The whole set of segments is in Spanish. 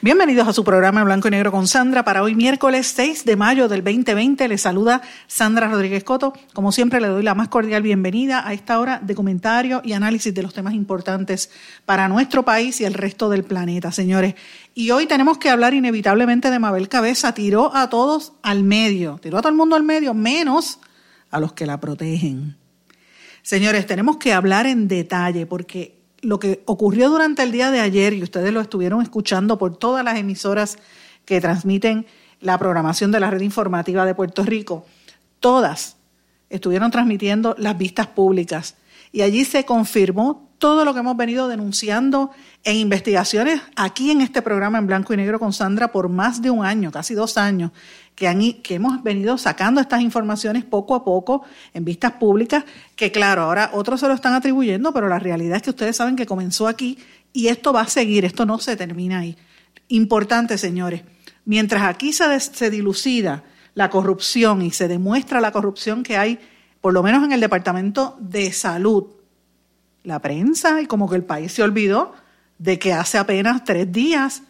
Bienvenidos a su programa Blanco y Negro con Sandra para hoy miércoles 6 de mayo del 2020. Les saluda Sandra Rodríguez Coto. Como siempre le doy la más cordial bienvenida a esta hora de comentario y análisis de los temas importantes para nuestro país y el resto del planeta, señores. Y hoy tenemos que hablar inevitablemente de Mabel Cabeza. Tiró a todos al medio, tiró a todo el mundo al medio, menos a los que la protegen. Señores, tenemos que hablar en detalle porque lo que ocurrió durante el día de ayer, y ustedes lo estuvieron escuchando por todas las emisoras que transmiten la programación de la red informativa de Puerto Rico, todas estuvieron transmitiendo las vistas públicas. Y allí se confirmó todo lo que hemos venido denunciando en investigaciones aquí en este programa en blanco y negro con Sandra por más de un año, casi dos años, que, que hemos venido sacando estas informaciones poco a poco en vistas públicas, que claro, ahora otros se lo están atribuyendo, pero la realidad es que ustedes saben que comenzó aquí y esto va a seguir, esto no se termina ahí. Importante, señores, mientras aquí se, se dilucida la corrupción y se demuestra la corrupción que hay, por lo menos en el Departamento de Salud, la prensa y como que el país se olvidó de que hace apenas tres días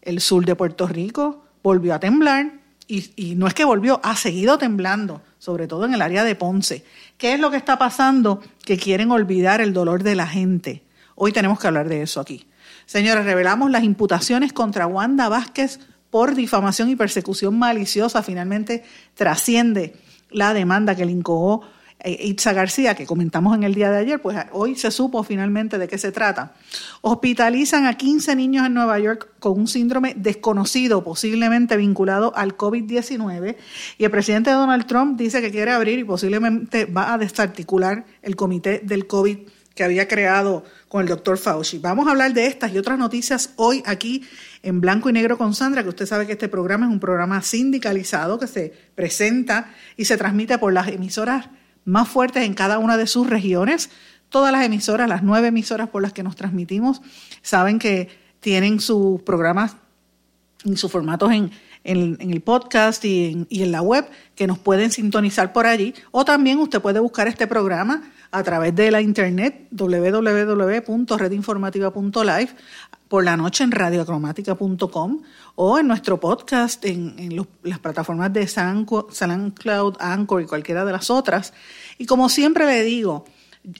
el sur de Puerto Rico volvió a temblar y, no es que volvió, ha seguido temblando, sobre todo en el área de Ponce. ¿Qué es lo que está pasando? Que quieren olvidar el dolor de la gente. Hoy tenemos que hablar de eso aquí. Señores, revelamos las imputaciones contra Wanda Vázquez por difamación y persecución maliciosa. Finalmente trasciende la demanda que le incoó Itza García, que comentamos en el día de ayer, pues hoy se supo finalmente de qué se trata. Hospitalizan a 15 niños en Nueva York con un síndrome desconocido, posiblemente vinculado al COVID-19, y el presidente Donald Trump dice que quiere abrir y posiblemente va a desarticular el comité del COVID que había creado con el doctor Fauci. Vamos a hablar de estas y otras noticias hoy aquí en Blanco y Negro con Sandra, que usted sabe que este programa es un programa sindicalizado que se presenta y se transmite por las emisoras más fuertes en cada una de sus regiones. Todas las emisoras, las nueve emisoras por las que nos transmitimos, saben que tienen sus programas y sus formatos en, el podcast y en, la web, que nos pueden sintonizar por allí. O también usted puede buscar este programa a través de la internet www.redinformativa.live por la noche en radiocromática.com o en nuestro podcast en, las plataformas de SoundCloud, Anchor y cualquiera de las otras. Y como siempre le digo,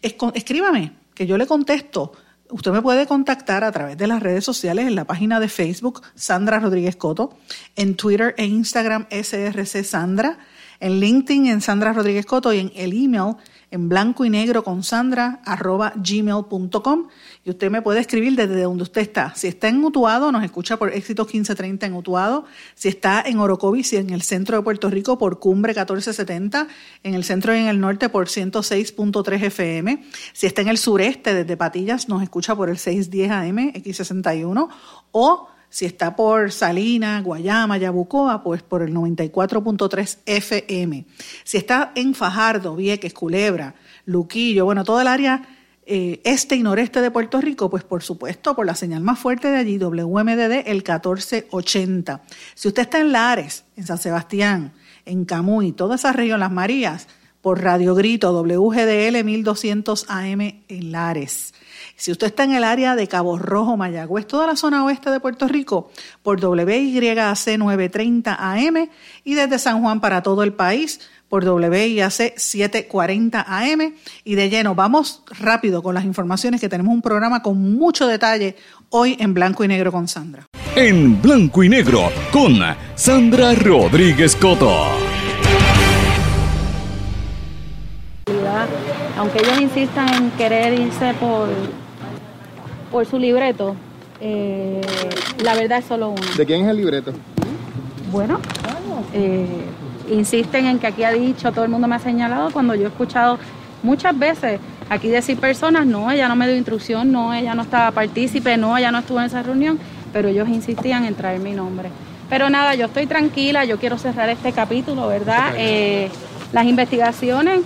escríbame, que yo le contesto. Usted me puede contactar a través de las redes sociales en la página de Facebook Sandra Rodríguez Coto, en Twitter e Instagram SRC Sandra, en LinkedIn en Sandra Rodríguez Coto y en el email en blanco y negro con sandra arroba gmail.com y usted me puede escribir desde donde usted está. Si está en Utuado, nos escucha por Éxitos 1530 en Utuado. Si está en Orocovis y en el centro de Puerto Rico por Cumbre 1470, en el centro y en el norte por 106.3 FM. Si está en el sureste desde Patillas, nos escucha por el 610 AM X61 o si está por Salina, Guayama, Yabucoa, pues por el 94.3 FM. Si está en Fajardo, Vieques, Culebra, Luquillo, bueno, toda el área eh, este y noreste de Puerto Rico, pues por supuesto por la señal más fuerte de allí, WMDD, el 1480. Si usted está en Lares, en San Sebastián, en Camuy, toda esa región, Las Marías, por Radio Grito, WGDL 1200 AM en Lares. Si usted está en el área de Cabo Rojo, Mayagüez, toda la zona oeste de Puerto Rico, por WYAC 930 AM y desde San Juan para todo el país por WIAC 740 AM. Y de lleno, vamos rápido con las informaciones que tenemos un programa con mucho detalle hoy en Blanco y Negro con Sandra. En Blanco y Negro con Sandra Rodríguez Coto. Aunque ellos insistan en querer irse por por su libreto, eh, la verdad es solo uno. ¿De quién es el libreto? Bueno, eh, insisten en que aquí ha dicho, todo el mundo me ha señalado, cuando yo he escuchado muchas veces aquí decir personas, no, ella no me dio instrucción, no, ella no estaba partícipe, no, ella no estuvo en esa reunión, pero ellos insistían en traer mi nombre. Pero nada, yo estoy tranquila, yo quiero cerrar este capítulo, ¿verdad? Eh, las investigaciones,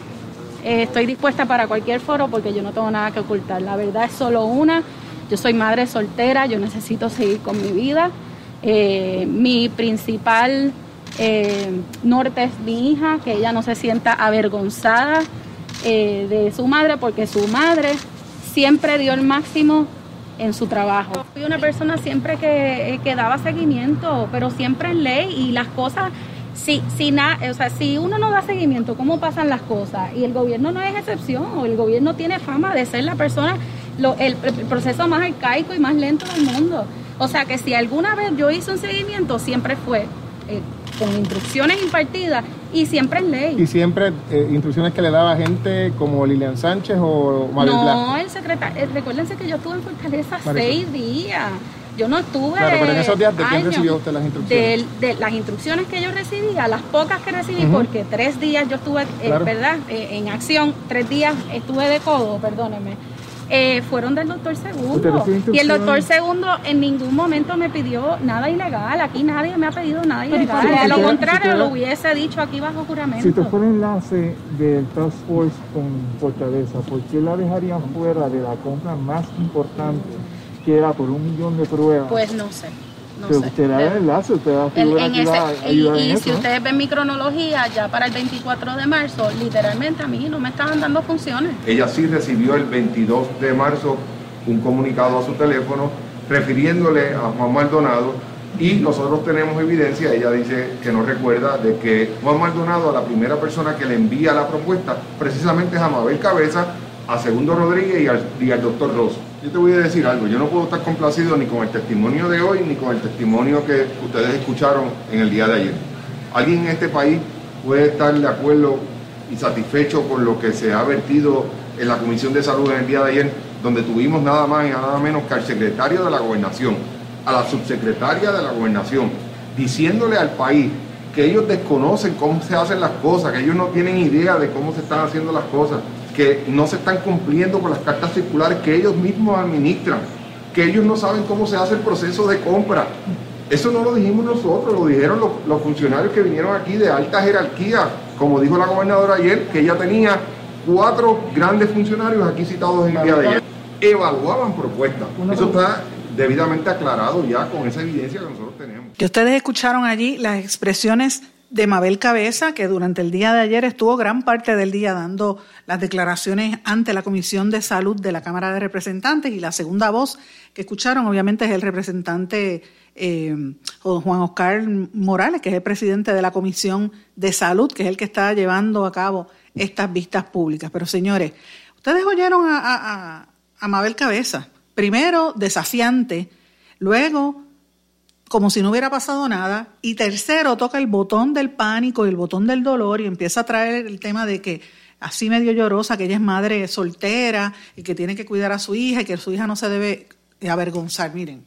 eh, estoy dispuesta para cualquier foro porque yo no tengo nada que ocultar. La verdad es solo una. Yo soy madre soltera, yo necesito seguir con mi vida. Eh, mi principal norte es mi hija, que ella no se sienta avergonzada de su madre porque su madre siempre dio el máximo en su trabajo. Fui una persona siempre que, que daba seguimiento, pero siempre en ley y las cosas si, si, o sea, si uno no da seguimiento, ¿cómo pasan las cosas? Y el gobierno no es excepción, el gobierno tiene fama de ser la persona, lo, el, proceso más arcaico y más lento del mundo. O sea que si alguna vez yo hice un seguimiento, siempre fue eh, con instrucciones impartidas y siempre en ley. ¿Y siempre eh, instrucciones que le daba gente como Lilian Sánchez o Mabel No, el secretario, eh, recuérdense que yo estuve en Fortaleza seis días. Yo no estuve. Claro, pero en esos días, ¿de quién recibió usted las instrucciones? De, las instrucciones que yo recibía, las pocas que recibí, porque tres días yo estuve, eh, ¿verdad?, en acción, tres días estuve de codo, perdóneme eh, fueron del doctor Segundo. Y el doctor Segundo en ningún momento me pidió nada ilegal. Aquí nadie me ha pedido nada ilegal. A lo contrario, lo hubiese dicho aquí bajo juramento. Si tú fue el enlace del Task Force con Fortaleza, ¿por qué la dejarían fuera de la compra más importante, que era por un millón de pruebas? Pues no sé. No sé. usted da el enlace, usted da en ese, Y, y si ustedes ven mi cronología, ya para el 24 de marzo, literalmente a mí no me estaban dando funciones. Ella sí recibió el 22 de marzo un comunicado a su teléfono refiriéndole a Juan Maldonado y nosotros tenemos evidencia, ella dice que no recuerda, de que Juan Maldonado, a la primera persona que le envía la propuesta, precisamente es a Mabel Cabeza, a Segundo Rodríguez y al, y al doctor Rosso yo te voy a decir algo, yo no puedo estar complacido ni con el testimonio de hoy ni con el testimonio que ustedes escucharon en el día de ayer. Alguien en este país puede estar de acuerdo y satisfecho con lo que se ha vertido en la Comisión de Salud en el día de ayer, donde tuvimos nada más y nada menos que al secretario de la gobernación, a la subsecretaria de la gobernación, diciéndole al país que ellos desconocen cómo se hacen las cosas, que ellos no tienen idea de cómo se están haciendo las cosas, que no se están cumpliendo con las cartas circulares que ellos mismos administran, que ellos no saben cómo se hace el proceso de compra. Eso no lo dijimos nosotros, lo dijeron los, funcionarios que vinieron aquí de alta jerarquía, como dijo la gobernadora ayer, que ella tenía cuatro grandes funcionarios aquí citados en el día de ayer, evaluaban propuestas. Eso está debidamente aclarado ya con esa evidencia que nosotros tenemos. Que ustedes escucharon allí las expresiones de Mabel Cabeza, que durante el día de ayer estuvo gran parte del día dando las declaraciones ante la Comisión de Salud de la Cámara de Representantes y la segunda voz que escucharon obviamente es el representante eh, Juan Oscar Morales, que es el presidente de la Comisión de Salud, que es el que está llevando a cabo estas vistas públicas. Pero señores, ustedes oyeron a, a Mabel Cabeza, primero desafiante, luego como si no hubiera pasado nada. Y tercero, toca el botón del pánico y el botón del dolor y empieza a traer el tema de que así medio llorosa, que ella es madre soltera y que tiene que cuidar a su hija y que su hija no se debe avergonzar. Miren,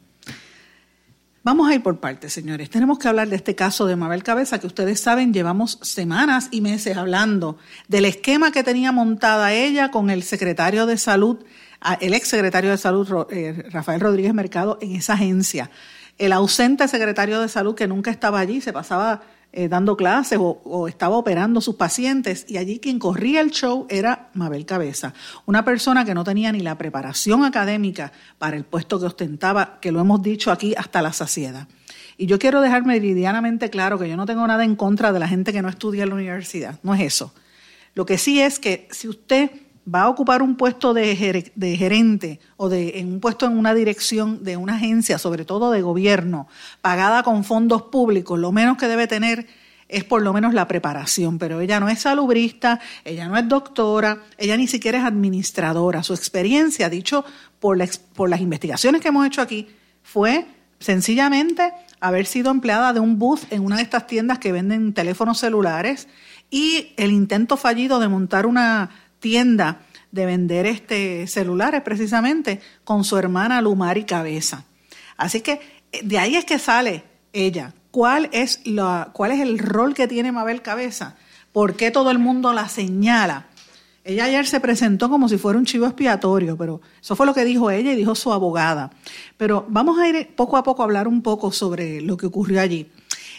vamos a ir por partes, señores. Tenemos que hablar de este caso de Mabel Cabeza, que ustedes saben, llevamos semanas y meses hablando del esquema que tenía montada ella con el secretario de salud, el ex secretario de salud, eh, Rafael Rodríguez Mercado, en esa agencia el ausente secretario de salud que nunca estaba allí, se pasaba eh, dando clases o, estaba operando sus pacientes y allí quien corría el show era Mabel Cabeza, una persona que no tenía ni la preparación académica para el puesto que ostentaba, que lo hemos dicho aquí hasta la saciedad. Y yo quiero dejar meridianamente claro que yo no tengo nada en contra de la gente que no estudia en la universidad, no es eso. Lo que sí es que si usted va a ocupar un puesto de, gerente o de en un puesto en una dirección de una agencia, sobre todo de gobierno, pagada con fondos públicos, lo menos que debe tener es por lo menos la preparación, pero ella no es salubrista, ella no es doctora, ella ni siquiera es administradora. Su experiencia, dicho por, por las investigaciones que hemos hecho aquí, fue sencillamente haber sido empleada de un booth en una de estas tiendas que venden teléfonos celulares y el intento fallido de montar una tienda de vender este celulares precisamente con su hermana Lumari Cabeza. Así que eh, de ahí es que sale ella. ¿Cuál es, la, ¿Cuál es el rol que tiene Mabel Cabeza? ¿Por qué todo el mundo la señala? Ella ayer se presentó como si fuera un chivo expiatorio, pero eso fue lo que dijo ella y dijo su abogada. Pero vamos a ir poco a poco a hablar un poco sobre lo que ocurrió allí.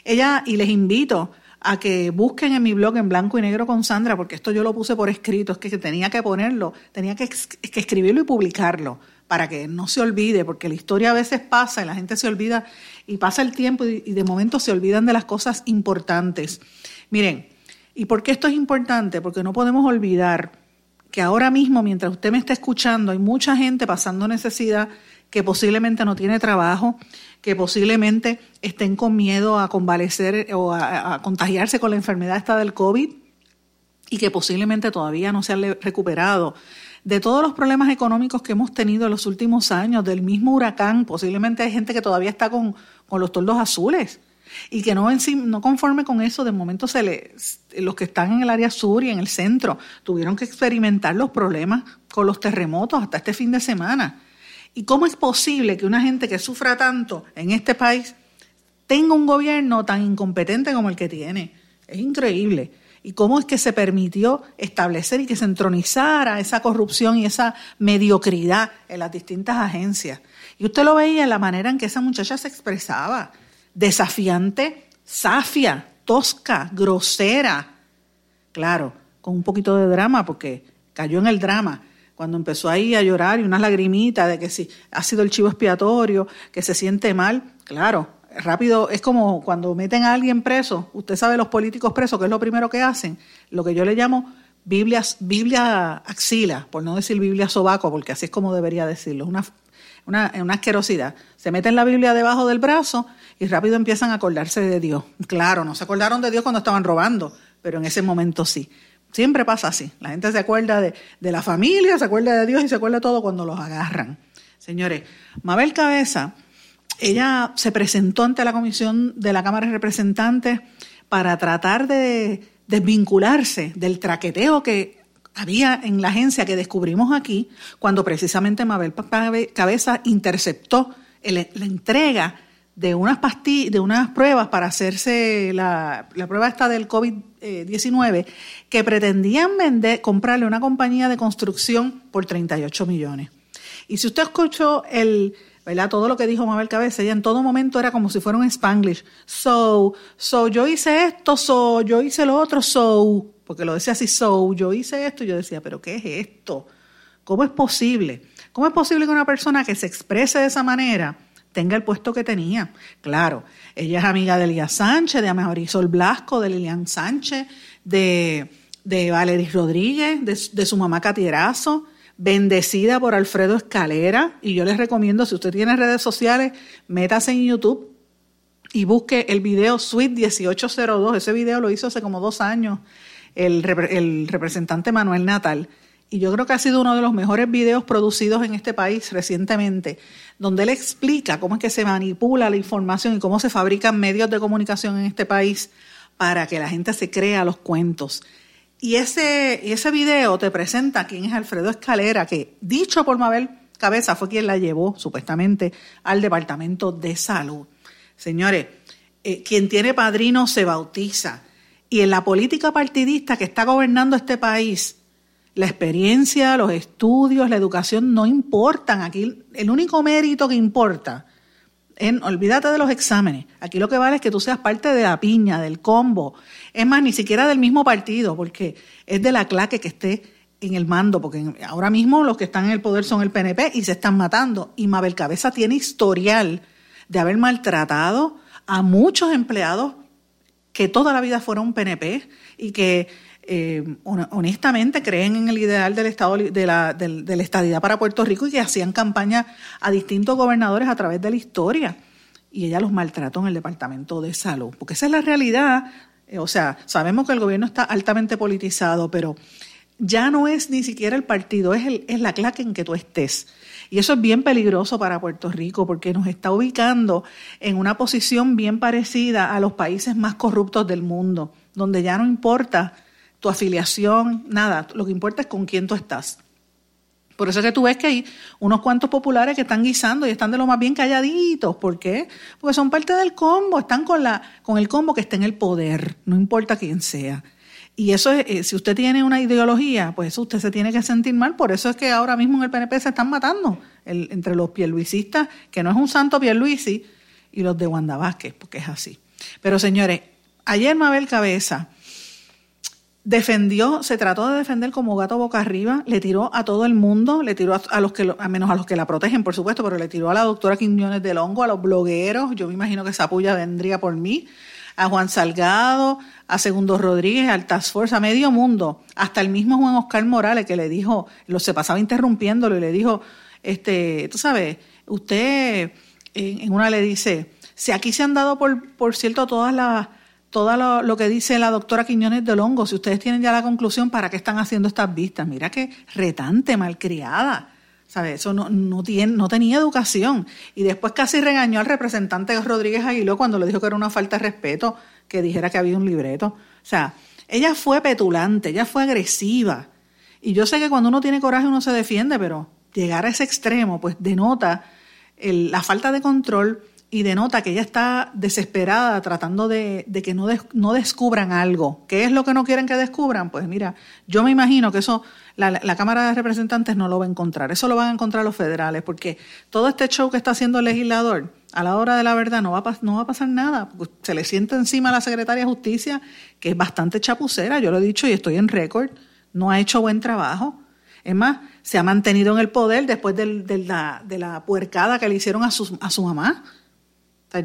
Ella, y les invito a que busquen en mi blog en blanco y negro con Sandra, porque esto yo lo puse por escrito, es que tenía que ponerlo, tenía que, escribirlo y publicarlo para que no se olvide, porque la historia a veces pasa y la gente se olvida y pasa el tiempo y, y de momento se olvidan de las cosas importantes. Miren, ¿y por qué esto es importante? Porque no podemos olvidar que ahora mismo, mientras usted me está escuchando, hay mucha gente pasando necesidad que posiblemente no tiene trabajo, que posiblemente estén con miedo a convalecer o a, contagiarse con la enfermedad esta del COVID y que posiblemente todavía no se han recuperado de todos los problemas económicos que hemos tenido en los últimos años, del mismo huracán, posiblemente hay gente que todavía está con, con los toldos azules y que no, no conforme con eso, de momento se los que están en el área sur y en el centro tuvieron que experimentar los problemas con los terremotos hasta este fin de semana. ¿Y cómo es posible que una gente que sufra tanto en este país tenga un gobierno tan incompetente como el que tiene? Es increíble. ¿Y cómo es que se permitió establecer y que se entronizara esa corrupción y esa mediocridad en las distintas agencias? Y usted lo veía en la manera en que esa muchacha se expresaba. Desafiante, safia, tosca, grosera. Claro, con un poquito de drama porque cayó en el drama cuando empezó ahí a llorar y unas lagrimitas de que si ha sido el chivo expiatorio, que se siente mal, claro, rápido, es como cuando meten a alguien preso, usted sabe los políticos presos, ¿qué es lo primero que hacen? Lo que yo le llamo Biblias, Biblia axila, por no decir Biblia sobaco, porque así es como debería decirlo, una, una, una asquerosidad. Se meten la Biblia debajo del brazo y rápido empiezan a acordarse de Dios. Claro, no se acordaron de Dios cuando estaban robando, pero en ese momento sí. Siempre pasa así. La gente se acuerda de, la familia, se acuerda de Dios y se acuerda de todo cuando los agarran. Señores, Mabel Cabeza, ella se presentó ante la comisión de la Cámara de Representantes para tratar de desvincularse del traqueteo que había en la agencia que descubrimos aquí, cuando precisamente Mabel Cabeza interceptó la entrega de unas pastillas, de unas pruebas para hacerse la, prueba esta del COVID-19 que pretendían vender, comprarle una compañía de construcción por 38 millones. Y si usted escuchó el. Todo lo que dijo Mabel Cabeza, ella en todo momento era como si fuera un spanglish. So, so, yo hice esto, so, yo hice lo otro, so, porque lo decía así, so, yo hice esto, y yo decía, pero ¿qué es esto? ¿Cómo es posible? ¿Cómo es posible que una persona que se exprese de esa manera tenga el puesto que tenía. Claro, ella es amiga de Elías Sánchez, de Marisol Blasco, de Lilian Sánchez, de, de Valeris Rodríguez, de, su mamá Catierazo, bendecida por Alfredo Escalera. Y yo les recomiendo, si usted tiene redes sociales, métase en YouTube y busque el video Suite 1802. Ese video lo hizo hace como dos años el representante Manuel Natal y yo creo que ha sido uno de los mejores videos producidos en este país recientemente, donde él explica cómo es que se manipula la información y cómo se fabrican medios de comunicación en este país para que la gente se crea los cuentos. Y ese, ese video te presenta quién es Alfredo Escalera, que dicho por Mabel Cabeza fue quien la llevó supuestamente al Departamento de Salud. Señores, eh, quien tiene padrino se bautiza. Y en la política partidista que está gobernando este país, la experiencia, los estudios, la educación no importan. Aquí el único mérito que importa, en, olvídate de los exámenes. Aquí lo que vale es que tú seas parte de la piña, del combo. Es más, ni siquiera del mismo partido, porque es de la claque que esté en el mando, porque ahora mismo los que están en el poder son el PNP y se están matando. Y Mabel Cabeza tiene historial de haber maltratado a muchos empleados que toda la vida fueron PNP y que eh, honestamente creen en el ideal del Estado de la, estadidad para Puerto Rico y que hacían campaña a distintos gobernadores a través de la historia. Y ella los maltrató en el Departamento de Salud, porque esa es la realidad. Eh, o sea, sabemos que el gobierno está altamente politizado, pero ya no es ni siquiera el partido, es, el, es la claque en que tú estés. Y eso es bien peligroso para Puerto Rico porque nos está ubicando en una posición bien parecida a los países más corruptos del mundo, donde ya no importa tu afiliación, nada, lo que importa es con quién tú estás. Por eso es que tú ves que hay unos cuantos populares que están guisando y están de lo más bien calladitos. ¿Por qué? Porque son parte del combo, están con, la, con el combo que está en el poder, no importa quién sea. Y eso, es, eh, si usted tiene una ideología, pues eso usted se tiene que sentir mal. Por eso es que ahora mismo en el PNP se están matando entre los pierluisistas, que no es un santo pierluisi, y los de Wanda Vázquez, porque es así. Pero señores, ayer Mabel Cabeza defendió, se trató de defender como gato boca arriba, le tiró a todo el mundo, le tiró a, los que, a menos a los que la protegen, por supuesto, pero le tiró a la doctora Quiñones del Hongo, a los blogueros, yo me imagino que esa puya vendría por mí, a Juan Salgado, a Segundo Rodríguez, al Task Force, a medio mundo, hasta el mismo Juan Oscar Morales que le dijo, lo se pasaba interrumpiéndolo y le dijo, este, tú sabes, usted en una le dice, si aquí se han dado por, por cierto todas las todo lo, que dice la doctora Quiñones de Longo, si ustedes tienen ya la conclusión, ¿para qué están haciendo estas vistas? Mira qué retante, malcriada. ¿Sabes? Eso no, no, tiene, no tenía educación. Y después casi regañó al representante Rodríguez Aguiló cuando le dijo que era una falta de respeto que dijera que había un libreto. O sea, ella fue petulante, ella fue agresiva. Y yo sé que cuando uno tiene coraje uno se defiende, pero llegar a ese extremo pues denota la falta de control y denota que ella está desesperada tratando de, que no, no descubran algo. ¿Qué es lo que no quieren que descubran? Pues mira, yo me imagino que eso la, Cámara de Representantes no lo va a encontrar. Eso lo van a encontrar los federales, porque todo este show que está haciendo el legislador, a la hora de la verdad no va a, no va a pasar nada. Se le siente encima a la Secretaria de Justicia, que es bastante chapucera, yo lo he dicho y estoy en récord, no ha hecho buen trabajo. Es más, se ha mantenido en el poder después de, la, de la puercada que le hicieron a su, a su mamá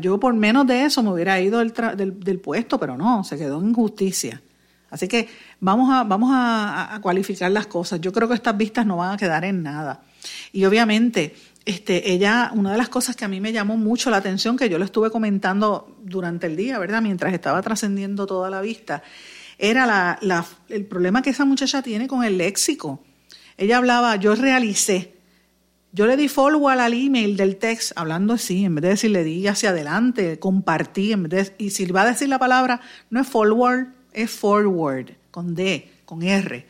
yo por menos de eso me hubiera ido del, puesto, pero no, se quedó en justicia. Así que vamos, a, vamos a, cualificar las cosas. Yo creo que estas vistas no van a quedar en nada. Y obviamente, este, ella, una de las cosas que a mí me llamó mucho la atención, que yo le estuve comentando durante el día, ¿verdad? Mientras estaba trascendiendo toda la vista, era la, el problema que esa muchacha tiene con el léxico. Ella hablaba, yo realicé, yo le di forward al email del text hablando así, en vez de decirle di hacia adelante, compartí, en vez de, y si va a decir la palabra, no es forward, es forward, con D, con R.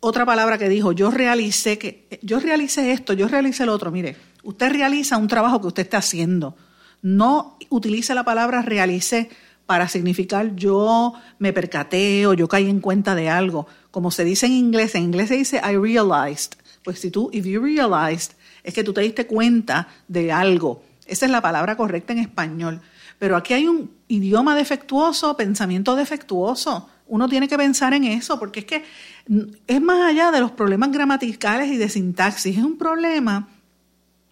Otra palabra que dijo, yo realicé que, yo realicé esto, yo realicé lo otro. Mire, usted realiza un trabajo que usted está haciendo. No utilice la palabra realicé para significar yo me percaté o yo caí en cuenta de algo. Como se dice en inglés, en inglés se dice I realized. Pues si tú, if you realized, es que tú te diste cuenta de algo. Esa es la palabra correcta en español. Pero aquí hay un idioma defectuoso, pensamiento defectuoso. Uno tiene que pensar en eso, porque es que es más allá de los problemas gramaticales y de sintaxis. Es un problema,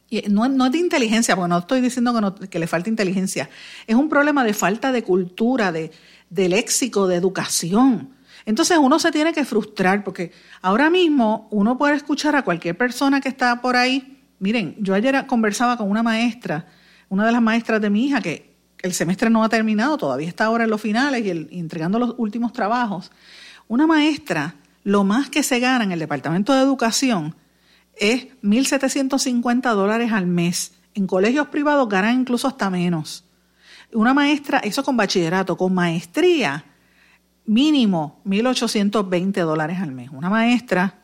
y no, es de inteligencia, porque no estoy diciendo que, le falta inteligencia. Es un problema de falta de cultura, de, de léxico, de educación. Entonces uno se tiene que frustrar, porque ahora mismo uno puede escuchar a cualquier persona que está por ahí Miren, yo ayer conversaba con una maestra, una de las maestras de mi hija, que el semestre no ha terminado, todavía está ahora en los finales y, entregando los últimos trabajos. Una maestra, lo más que se gana en el Departamento de Educación es 1.750 dólares al mes. En colegios privados ganan incluso hasta menos. Una maestra, eso con bachillerato, con maestría, mínimo 1.820 dólares al mes. Una maestra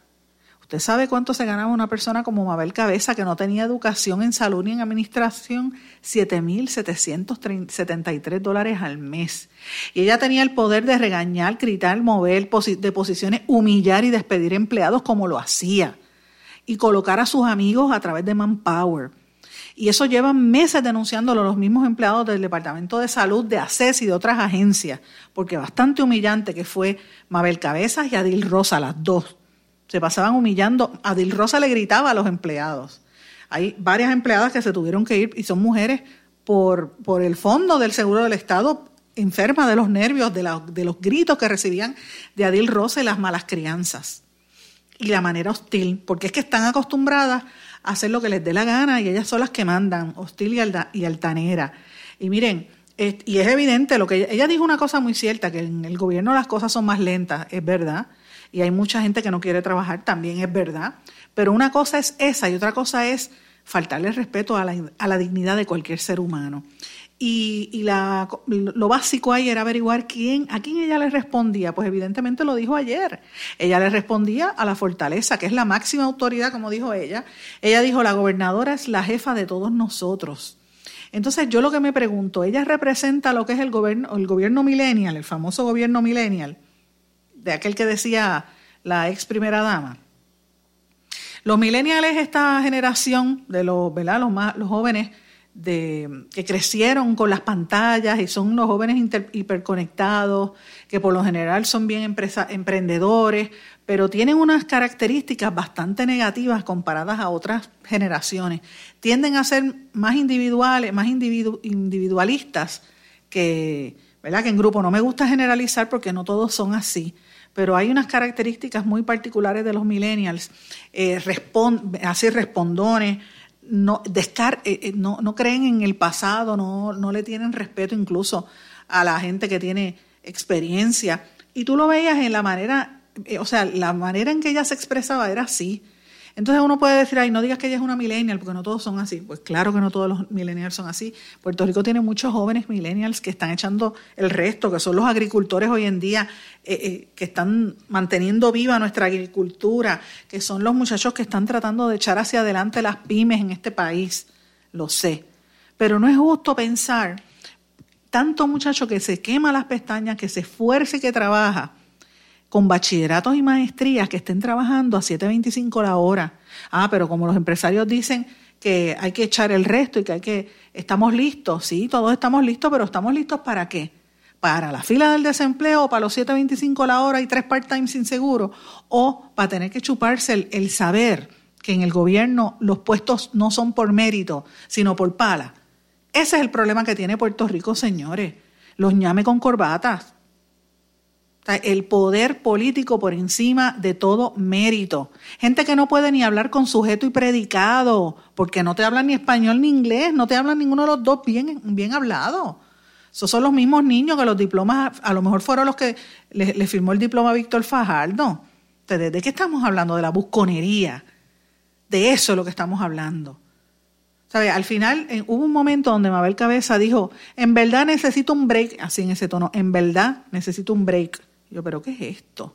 ¿Usted sabe cuánto se ganaba una persona como Mabel Cabeza que no tenía educación en salud ni en administración? 7.773 dólares al mes. Y ella tenía el poder de regañar, gritar, mover de posiciones, humillar y despedir empleados como lo hacía. Y colocar a sus amigos a través de Manpower. Y eso lleva meses denunciándolo los mismos empleados del Departamento de Salud, de ACES y de otras agencias, porque bastante humillante que fue Mabel Cabezas y Adil Rosa, las dos se pasaban humillando. Adil Rosa le gritaba a los empleados. Hay varias empleadas que se tuvieron que ir y son mujeres por, por el fondo del Seguro del Estado, enfermas de los nervios, de, de los gritos que recibían de Adil Rosa y las malas crianzas. Y la manera hostil, porque es que están acostumbradas a hacer lo que les dé la gana y ellas son las que mandan, hostil y, altanera. Y miren, y es evidente lo que ella, ella dijo una cosa muy cierta, que en el gobierno las cosas son más lentas, es verdad y hay mucha gente que no quiere trabajar, también es verdad. Pero una cosa es esa y otra cosa es faltarle respeto a la, dignidad de cualquier ser humano. Y, la, lo básico ahí era averiguar quién, a quién ella le respondía. Pues evidentemente lo dijo ayer. Ella le respondía a la fortaleza, que es la máxima autoridad, como dijo ella. Ella dijo, la gobernadora es la jefa de todos nosotros. Entonces yo lo que me pregunto, ella representa lo que es el gobierno, el gobierno millennial, el famoso gobierno millennial de aquel que decía la ex primera dama. Los millennials, esta generación de los, ¿verdad? los, más, los jóvenes de, que crecieron con las pantallas y son los jóvenes hiperconectados, que por lo general son bien empresa, emprendedores, pero tienen unas características bastante negativas comparadas a otras generaciones. Tienden a ser más individuales, más individualistas que, ¿verdad? que en grupo. No me gusta generalizar porque no todos son así, pero hay unas características muy particulares de los millennials, eh, así respondones, no, descar eh, eh, no, no, creen en el pasado, no, no le tienen respeto incluso a la gente que tiene experiencia. Y tú lo veías en la manera, o sea, la manera en que ella se expresaba era así. Entonces uno puede decir, ay, no digas que ella es una millennial, porque no todos son así. Pues claro que no todos los millennials son así. Puerto Rico tiene muchos jóvenes millennials que están echando el resto, que son los agricultores hoy en día, eh, eh, que están manteniendo viva nuestra agricultura, que son los muchachos que están tratando de echar hacia adelante las pymes en este país. Lo sé. Pero no es justo pensar tanto muchacho que se quema las pestañas, que se esfuerce y que trabaja con bachilleratos y maestrías que estén trabajando a 7.25 la hora. Ah, pero como los empresarios dicen que hay que echar el resto y que hay que estamos listos, sí, todos estamos listos, pero estamos listos para qué? Para la fila del desempleo, para los 7.25 la hora y tres part-time sin seguro, o para tener que chuparse el, el saber que en el gobierno los puestos no son por mérito, sino por pala. Ese es el problema que tiene Puerto Rico, señores. Los ñame con corbatas el poder político por encima de todo mérito. Gente que no puede ni hablar con sujeto y predicado, porque no te hablan ni español ni inglés, no te hablan ninguno de los dos bien, bien hablado. Esos son los mismos niños que los diplomas, a lo mejor fueron los que le, firmó el diploma Víctor Fajardo. ¿De qué estamos hablando? De la busconería. De eso es lo que estamos hablando. ¿Sabe? Al final hubo un momento donde Mabel Cabeza dijo, en verdad necesito un break, así en ese tono, en verdad necesito un break yo, pero ¿qué es esto?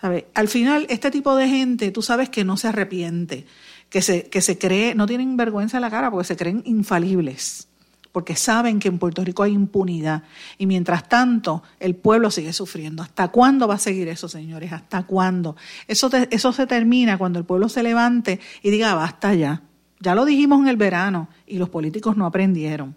Al final, este tipo de gente, tú sabes que no se arrepiente, que se, que se cree, no tienen vergüenza en la cara porque se creen infalibles, porque saben que en Puerto Rico hay impunidad. Y mientras tanto, el pueblo sigue sufriendo. ¿Hasta cuándo va a seguir eso, señores? ¿Hasta cuándo? Eso, eso se termina cuando el pueblo se levante y diga, basta ya. Ya lo dijimos en el verano y los políticos no aprendieron.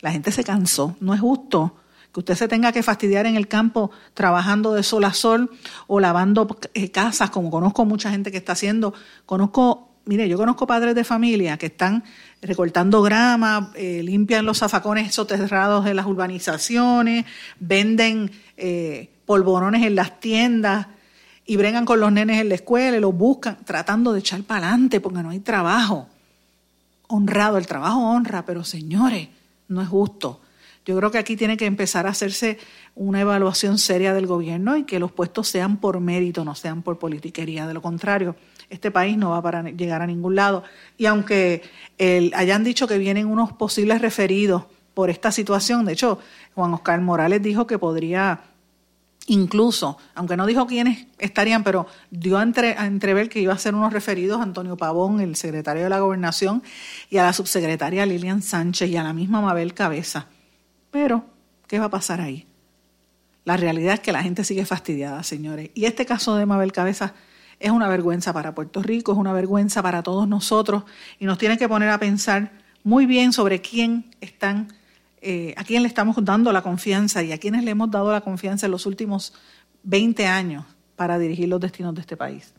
La gente se cansó. No es justo que usted se tenga que fastidiar en el campo trabajando de sol a sol o lavando eh, casas, como conozco mucha gente que está haciendo. Conozco, mire, yo conozco padres de familia que están recortando grama, eh, limpian los zafacones soterrados de las urbanizaciones, venden eh, polvorones en las tiendas y bregan con los nenes en la escuela y los buscan, tratando de echar para adelante porque no hay trabajo. Honrado, el trabajo honra, pero señores, no es justo. Yo creo que aquí tiene que empezar a hacerse una evaluación seria del gobierno y que los puestos sean por mérito, no sean por politiquería. De lo contrario, este país no va para llegar a ningún lado. Y aunque hayan dicho que vienen unos posibles referidos por esta situación, de hecho, Juan Oscar Morales dijo que podría incluso, aunque no dijo quiénes estarían, pero dio a, entre, a, entrever que iba a ser unos referidos Antonio Pavón, el secretario de la Gobernación, y a la subsecretaria Lilian Sánchez y a la misma Mabel Cabeza. Pero, ¿qué va a pasar ahí? La realidad es que la gente sigue fastidiada, señores. Y este caso de Mabel Cabeza es una vergüenza para Puerto Rico, es una vergüenza para todos nosotros y nos tiene que poner a pensar muy bien sobre quién están, eh, a quién le estamos dando la confianza y a quiénes le hemos dado la confianza en los últimos 20 años para dirigir los destinos de este país.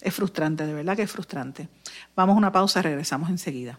Es frustrante, de verdad que es frustrante. Vamos a una pausa, regresamos enseguida.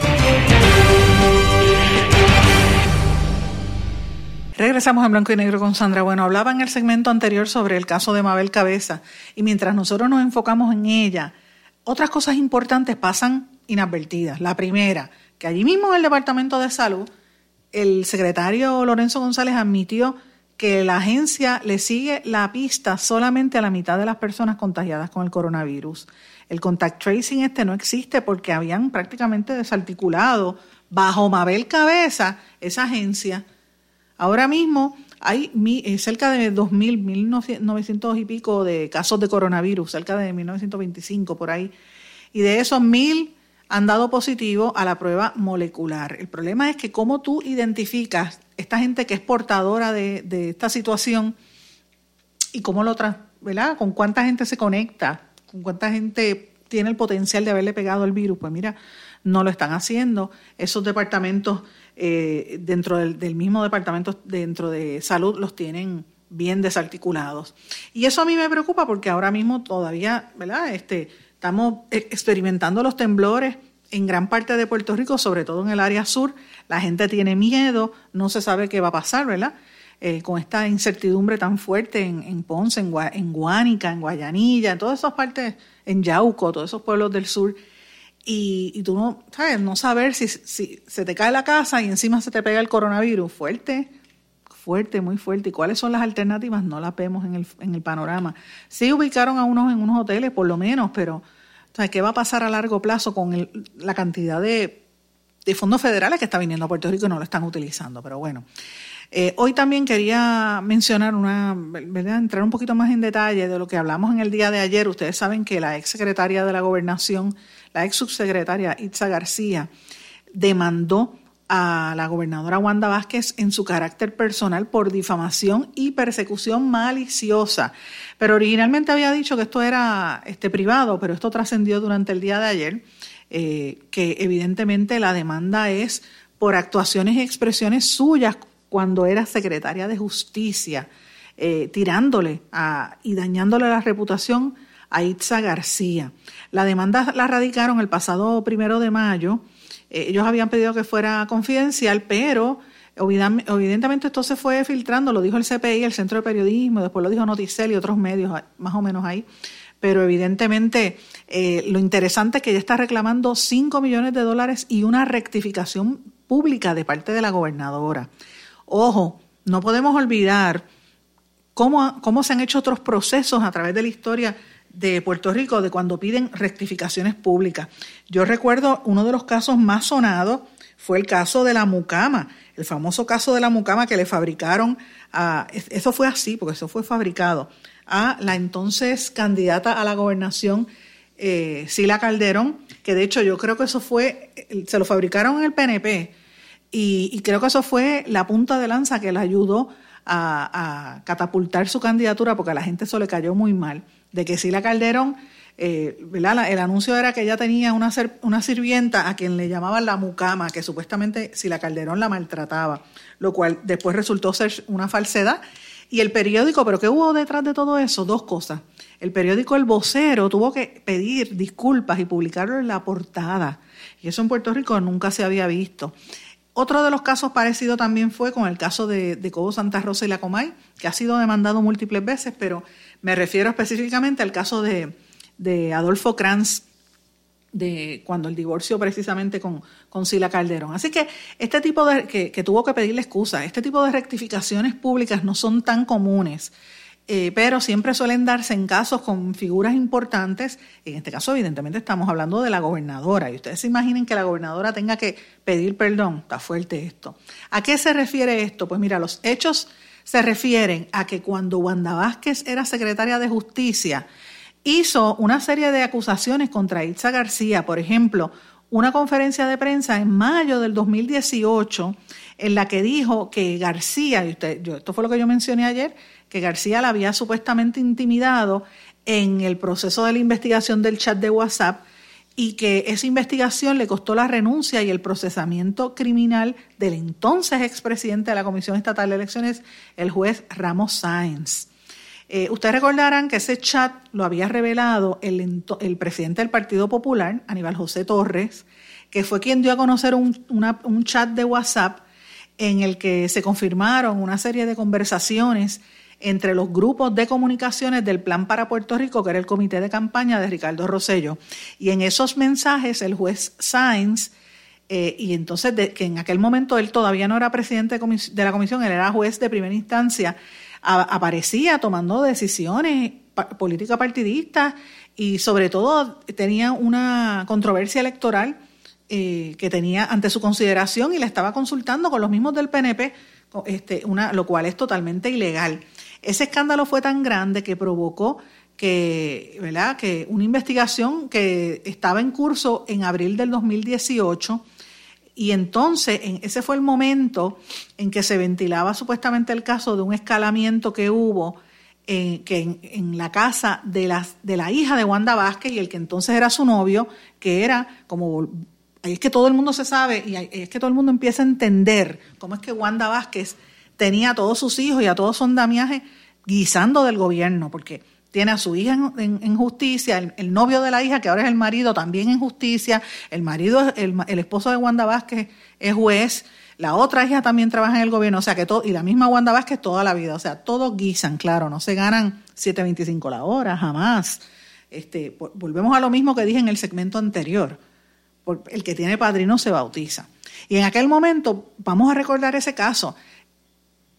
Regresamos en blanco y negro con Sandra. Bueno, hablaba en el segmento anterior sobre el caso de Mabel Cabeza y mientras nosotros nos enfocamos en ella, otras cosas importantes pasan inadvertidas. La primera, que allí mismo en el Departamento de Salud, el secretario Lorenzo González admitió que la agencia le sigue la pista solamente a la mitad de las personas contagiadas con el coronavirus. el contact tracing este no existe porque habían prácticamente desarticulado bajo Mabel Cabeza esa agencia. Ahora mismo hay eh, cerca de 2.000, 1.900 y pico de casos de coronavirus, cerca de 1.925 por ahí. Y de esos 1.000 han dado positivo a la prueba molecular. El problema es que cómo tú identificas esta gente que es portadora de, esta situación y cómo lo, ¿verdad? Con cuánta gente se conecta, con cuánta gente tiene el potencial de haberle pegado el virus. Pues mira, no lo están haciendo. Esos departamentos eh, dentro del, mismo departamento, dentro de salud, los tienen bien desarticulados. Y eso a mí me preocupa porque ahora mismo todavía, ¿verdad? Este, estamos experimentando los temblores en gran parte de Puerto Rico, sobre todo en el área sur. La gente tiene miedo, no se sabe qué va a pasar, ¿verdad? Eh, con esta incertidumbre tan fuerte en, Ponce, en, en Guánica, en Guayanilla, en todas esas partes, en Yauco, todos esos pueblos del sur y, tú no sabes, no saber si, si se te cae la casa y encima se te pega el coronavirus, fuerte, fuerte, muy fuerte. ¿Y cuáles son las alternativas? No las vemos en el, en el panorama. Sí ubicaron a unos en unos hoteles, por lo menos, pero ¿sabes? ¿qué va a pasar a largo plazo con la cantidad de, de, fondos federales que está viniendo a Puerto Rico y no lo están utilizando? Pero bueno. Eh, hoy también quería mencionar una, entrar un poquito más en detalle de lo que hablamos en el día de ayer. Ustedes saben que la ex secretaria de la Gobernación, la ex subsecretaria Itza García demandó a la gobernadora Wanda Vázquez en su carácter personal por difamación y persecución maliciosa. Pero originalmente había dicho que esto era este, privado, pero esto trascendió durante el día de ayer, eh, que evidentemente la demanda es por actuaciones y expresiones suyas cuando era secretaria de Justicia, eh, tirándole y dañándole la reputación a Itza García. La demanda la radicaron el pasado primero de mayo. Eh, ellos habían pedido que fuera confidencial, pero evidentemente esto se fue filtrando, lo dijo el CPI, el Centro de Periodismo, después lo dijo Noticel y otros medios más o menos ahí. Pero evidentemente eh, lo interesante es que ella está reclamando 5 millones de dólares y una rectificación pública de parte de la gobernadora. Ojo, no podemos olvidar cómo, cómo se han hecho otros procesos a través de la historia de Puerto Rico de cuando piden rectificaciones públicas. Yo recuerdo uno de los casos más sonados fue el caso de la mucama, el famoso caso de la mucama que le fabricaron a, eso fue así, porque eso fue fabricado, a la entonces candidata a la gobernación, eh, Sila Calderón, que de hecho yo creo que eso fue, se lo fabricaron en el PNP, y, creo que eso fue la punta de lanza que le ayudó a, catapultar su candidatura, porque a la gente eso le cayó muy mal de que Sila Calderón, eh, el anuncio era que ella tenía una, una sirvienta a quien le llamaban la mucama, que supuestamente Sila Calderón la maltrataba, lo cual después resultó ser una falsedad. Y el periódico, ¿pero qué hubo detrás de todo eso? Dos cosas. El periódico El Vocero tuvo que pedir disculpas y publicarlo en la portada. Y eso en Puerto Rico nunca se había visto. Otro de los casos parecidos también fue con el caso de, Cobo Santa Rosa y la Comay, que ha sido demandado múltiples veces, pero me refiero específicamente al caso de, Adolfo Kranz, de cuando el divorcio precisamente con, con Sila Calderón. Así que este tipo de, que, tuvo que pedirle excusa, este tipo de rectificaciones públicas no son tan comunes, eh, pero siempre suelen darse en casos con figuras importantes. En este caso, evidentemente, estamos hablando de la gobernadora. Y ustedes se imaginen que la gobernadora tenga que pedir perdón. Está fuerte esto. ¿A qué se refiere esto? Pues mira, los hechos se refieren a que cuando Wanda Vázquez era secretaria de Justicia, hizo una serie de acusaciones contra Itza García, por ejemplo, una conferencia de prensa en mayo del 2018 en la que dijo que García, y usted, yo, esto fue lo que yo mencioné ayer, que García la había supuestamente intimidado en el proceso de la investigación del chat de WhatsApp y que esa investigación le costó la renuncia y el procesamiento criminal del entonces expresidente de la Comisión Estatal de Elecciones, el juez Ramos Sáenz. Eh, ustedes recordarán que ese chat lo había revelado el, presidente del Partido Popular, Aníbal José Torres, que fue quien dio a conocer un chat de WhatsApp en el que se confirmaron una serie de conversaciones entre los grupos de comunicaciones del Plan para Puerto Rico, que era el comité de campaña de Ricardo Rosello. Y en esos mensajes el juez Sainz, eh, y entonces que en aquel momento él todavía no era presidente de, la comisión, él era juez de primera instancia, aparecía tomando decisiones política partidista y sobre todo tenía una controversia electoral eh, que tenía ante su consideración y la estaba consultando con los mismos del PNP, este, una, lo cual es totalmente ilegal. Ese escándalo fue tan grande que provocó que, ¿verdad? que una investigación que estaba en curso en abril del 2018 y entonces en, ese fue el momento en que se ventilaba supuestamente el caso de un escalamiento que hubo en, que en, la casa de, las, de la hija de Wanda Vázquez y el que entonces era su novio, que era como ahí es que todo el mundo se sabe y es que todo el mundo empieza a entender cómo es que Wanda Vázquez tenía a todos sus hijos y a todos son damiajes guisando del gobierno, porque tiene a su hija en, justicia, el, novio de la hija, que ahora es el marido, también en justicia, el marido, el, el esposo de Wanda Vázquez es juez, la otra hija también trabaja en el gobierno, o sea que todo, y la misma Wanda Vázquez toda la vida, o sea, todos guisan, claro, no se ganan 7.25 la hora, jamás. Este, volvemos a lo mismo que dije en el segmento anterior, el que tiene padrino se bautiza. Y en aquel momento, vamos a recordar ese caso,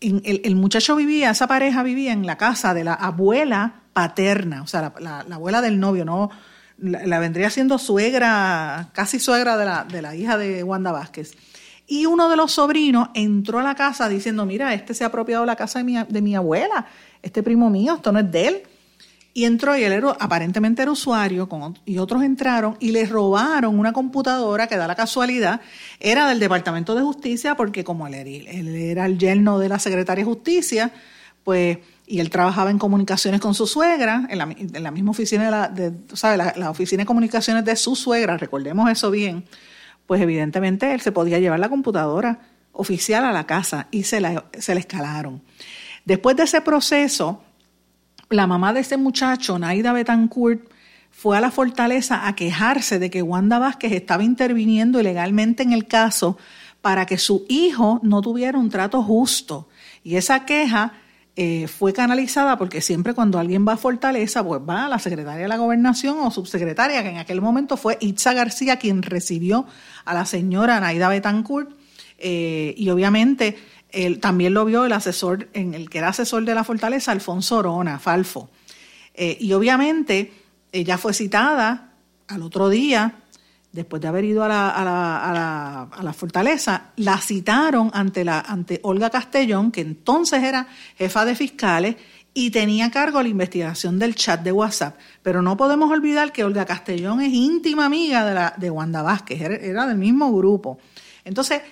el, muchacho vivía, esa pareja vivía en la casa de la abuela paterna, o sea, la, abuela del novio, no la, vendría siendo suegra, casi suegra de la, de la hija de Wanda Vázquez. Y uno de los sobrinos entró a la casa diciendo, mira, este se ha apropiado la casa de mi, de mi abuela, este primo mío, esto no es de él. Y entró y él era, aparentemente era usuario y otros entraron y le robaron una computadora que da la casualidad, era del Departamento de Justicia porque como él, era el yerno de la Secretaria de Justicia, pues y él trabajaba en comunicaciones con su suegra, en la, misma oficina, de la, de, La, la, oficina de comunicaciones de su suegra, recordemos eso bien, pues evidentemente él se podía llevar la computadora oficial a la casa y se la, se la escalaron. Después de ese proceso, la mamá de ese muchacho, Naida Betancourt, fue a la fortaleza a quejarse de que Wanda Vázquez estaba interviniendo ilegalmente en el caso para que su hijo no tuviera un trato justo. Y esa queja eh, fue canalizada porque siempre cuando alguien va a Fortaleza, pues va a la secretaria de la gobernación o subsecretaria, que en aquel momento fue Itza García quien recibió a la señora Naida Betancourt. Eh, y obviamente él, también lo vio el asesor, en el que era asesor de la fortaleza, Alfonso Orona, Falfo. Eh, y obviamente ella fue citada al otro día, después de haber ido a la, a la, a la, fortaleza, la citaron ante, la, ante Olga Castellón, que entonces era jefa de fiscales y tenía a cargo la investigación del chat de WhatsApp. Pero no podemos olvidar que Olga Castellón es íntima amiga de, la, de Wanda Vázquez, era del mismo grupo. Entonces,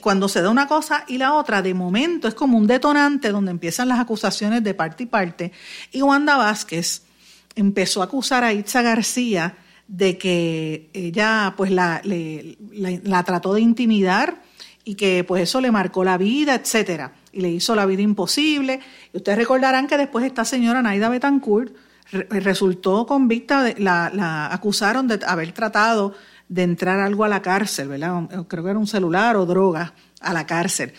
cuando se da una cosa y la otra, de momento es como un detonante donde empiezan las acusaciones de parte y parte. Y Wanda Vázquez empezó a acusar a Itza García de que ella pues la, la, trató de intimidar y que pues eso le marcó la vida, etcétera, y le hizo la vida imposible. Y ustedes recordarán que después esta señora Naida Betancourt resultó convicta, de, la, la acusaron de haber tratado de entrar algo a la cárcel, ¿verdad? Creo que era un celular o droga a la cárcel.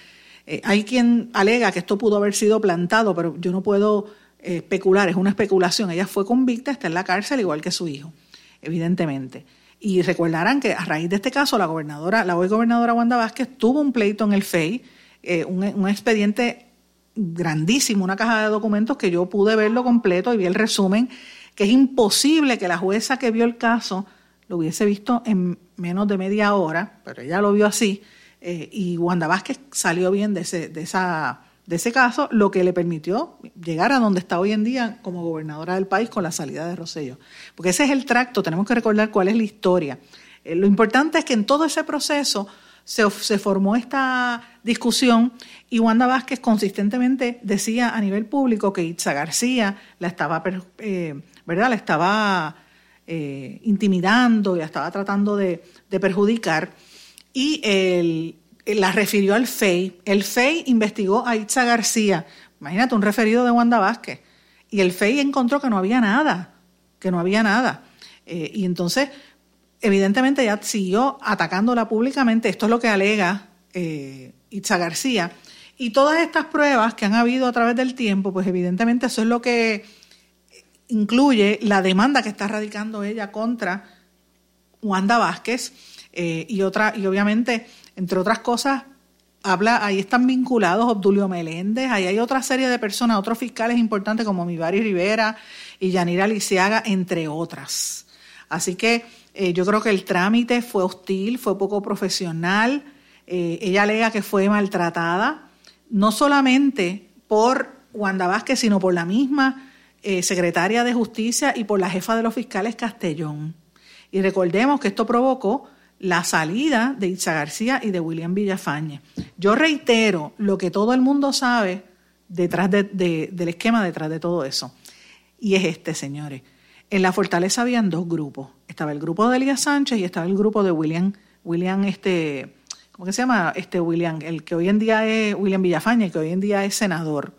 Eh, hay quien alega que esto pudo haber sido plantado, pero yo no puedo eh, especular, es una especulación. Ella fue convicta, está en la cárcel igual que su hijo, evidentemente. Y recordarán que a raíz de este caso, la gobernadora, la hoy gobernadora Wanda Vázquez tuvo un pleito en el FEI, eh, un, un expediente grandísimo, una caja de documentos que yo pude verlo completo y vi el resumen, que es imposible que la jueza que vio el caso lo hubiese visto en menos de media hora, pero ella lo vio así, eh, y Wanda Vázquez salió bien de ese, de, esa, de ese caso, lo que le permitió llegar a donde está hoy en día como gobernadora del país con la salida de Rosello. Porque ese es el tracto, tenemos que recordar cuál es la historia. Eh, lo importante es que en todo ese proceso se, se, formó esta discusión y Wanda Vázquez consistentemente decía a nivel público que Itza García la estaba, eh, ¿verdad? La estaba eh, intimidando y estaba tratando de, perjudicar. Y la refirió al FEI. El FEI investigó a Itza García, imagínate, un referido de Wanda Vázquez. Y el FEI encontró que no había nada, que no había nada. Eh, y entonces, evidentemente, ya siguió atacándola públicamente. Esto es lo que alega eh, Itza García. Y todas estas pruebas que han habido a través del tiempo, pues evidentemente eso es lo que incluye la demanda que está radicando ella contra Wanda Vázquez eh, y, otra, y obviamente, entre otras cosas, habla, ahí están vinculados Obdulio Meléndez, ahí hay otra serie de personas, otros fiscales importantes como Mivari Rivera y Yanira Lisiaga, entre otras. Así que eh, yo creo que el trámite fue hostil, fue poco profesional. Eh, ella alega que fue maltratada, no solamente por Wanda Vázquez, sino por la misma eh, secretaria de Justicia y por la jefa de los fiscales Castellón. Y recordemos que esto provocó la salida de Itza García y de William Villafañe. Yo reitero lo que todo el mundo sabe detrás del esquema detrás de todo eso. Y es este, señores. En la fortaleza habían dos grupos. Estaba el grupo de Elías Sánchez y estaba el grupo de William, William este, ¿cómo que se llama? Este William, el que hoy en día es William Villafañe, que hoy en día es senador.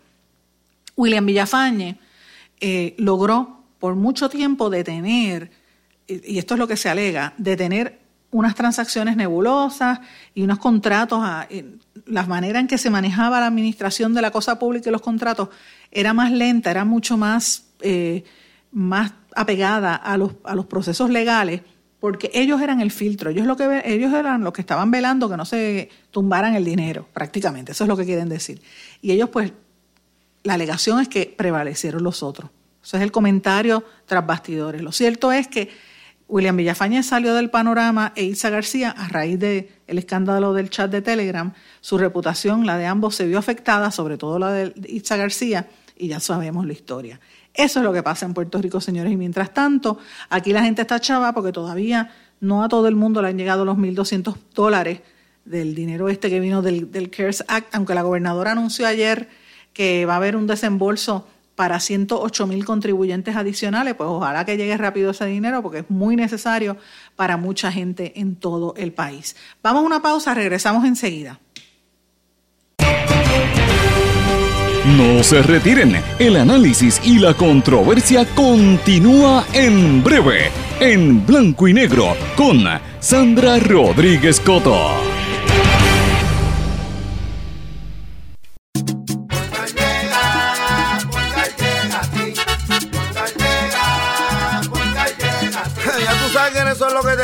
William Villafañe eh, logró por mucho tiempo detener, y esto es lo que se alega, detener unas transacciones nebulosas y unos contratos, a, la manera en que se manejaba la administración de la cosa pública y los contratos era más lenta, era mucho más, eh, más apegada a los, a los procesos legales, porque ellos eran el filtro, ellos, lo que, ellos eran los que estaban velando que no se tumbaran el dinero, prácticamente, eso es lo que quieren decir. Y ellos pues, la alegación es que prevalecieron los otros. Eso es el comentario tras bastidores. Lo cierto es que William Villafañez salió del panorama e Isa García, a raíz del escándalo del chat de Telegram, su reputación, la de ambos, se vio afectada, sobre todo la de Isa García, y ya sabemos la historia. Eso es lo que pasa en Puerto Rico, señores. Y mientras tanto, aquí la gente está chava porque todavía no a todo el mundo le han llegado los 1.200 dólares del dinero este que vino del, del CARES Act, aunque la gobernadora anunció ayer que va a haber un desembolso para 108 mil contribuyentes adicionales, pues ojalá que llegue rápido ese dinero porque es muy necesario para mucha gente en todo el país. Vamos a una pausa, regresamos enseguida. No se retiren, el análisis y la controversia continúa en breve, en blanco y negro, con Sandra Rodríguez Coto.